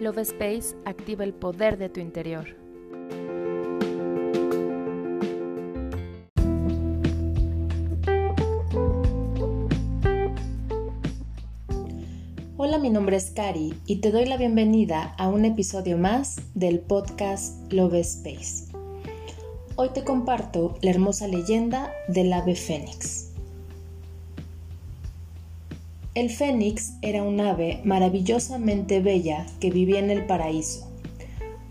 Love Space activa el poder de tu interior. Hola, mi nombre es Cari y te doy la bienvenida a un episodio más del podcast Love Space. Hoy te comparto la hermosa leyenda del ave fénix. El fénix era un ave maravillosamente bella que vivía en el paraíso,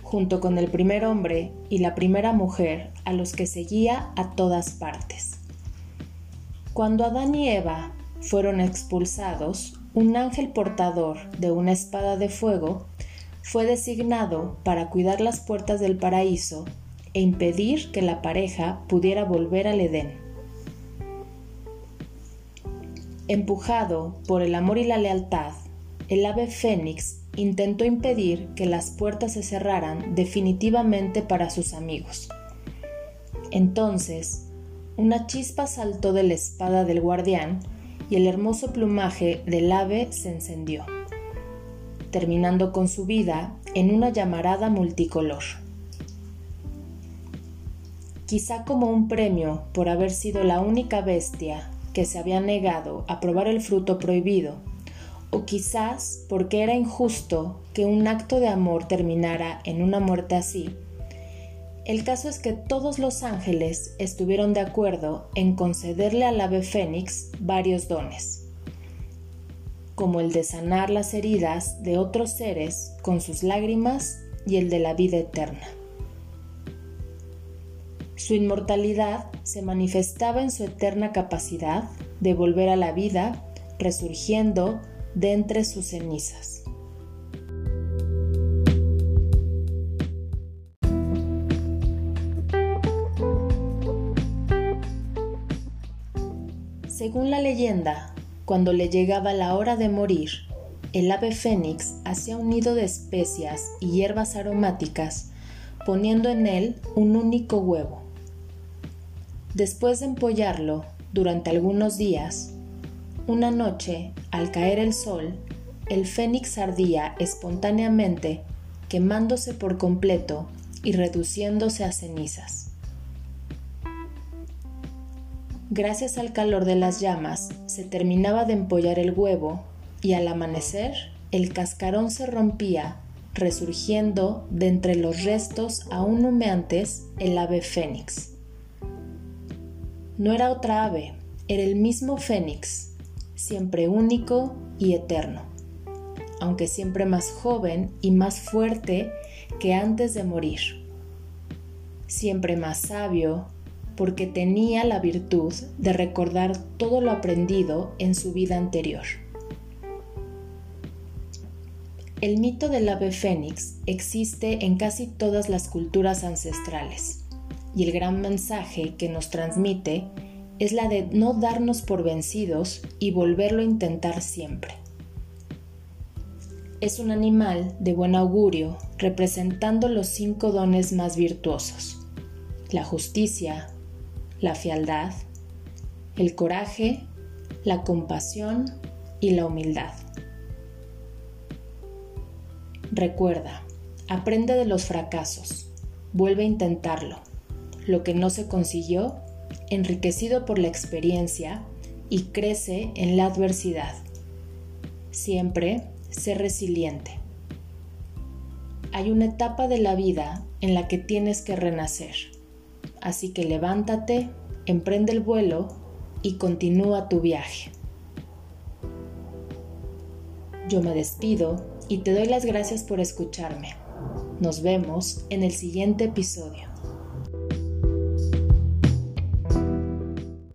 junto con el primer hombre y la primera mujer a los que seguía a todas partes. Cuando Adán y Eva fueron expulsados, un ángel portador de una espada de fuego fue designado para cuidar las puertas del paraíso e impedir que la pareja pudiera volver al Edén. Empujado por el amor y la lealtad, el ave fénix intentó impedir que las puertas se cerraran definitivamente para sus amigos. Entonces, una chispa saltó de la espada del guardián y el hermoso plumaje del ave se encendió, terminando con su vida en una llamarada multicolor. Quizá como un premio por haber sido la única bestia que se había negado a probar el fruto prohibido, o quizás porque era injusto que un acto de amor terminara en una muerte así. El caso es que todos los ángeles estuvieron de acuerdo en concederle al ave fénix varios dones, como el de sanar las heridas de otros seres con sus lágrimas y el de la vida eterna. Su inmortalidad se manifestaba en su eterna capacidad de volver a la vida, resurgiendo de entre sus cenizas. Según la leyenda, cuando le llegaba la hora de morir, el ave fénix hacía un nido de especias y hierbas aromáticas, poniendo en él un único huevo. Después de empollarlo durante algunos días, una noche, al caer el sol, el fénix ardía espontáneamente, quemándose por completo y reduciéndose a cenizas. Gracias al calor de las llamas, se terminaba de empollar el huevo y al amanecer el cascarón se rompía, resurgiendo de entre los restos aún humeantes el ave fénix. No era otra ave, era el mismo Fénix, siempre único y eterno, aunque siempre más joven y más fuerte que antes de morir. Siempre más sabio, porque tenía la virtud de recordar todo lo aprendido en su vida anterior. El mito del ave fénix existe en casi todas las culturas ancestrales y el gran mensaje que nos transmite es la de no darnos por vencidos y volverlo a intentar siempre. Es un animal de buen augurio representando los cinco dones más virtuosos, la justicia, la fialdad, el coraje, la compasión y la humildad. Recuerda, aprende de los fracasos, vuelve a intentarlo lo que no se consiguió, enriquecido por la experiencia y crece en la adversidad. Siempre sé resiliente. Hay una etapa de la vida en la que tienes que renacer. Así que levántate, emprende el vuelo y continúa tu viaje. Yo me despido y te doy las gracias por escucharme. Nos vemos en el siguiente episodio.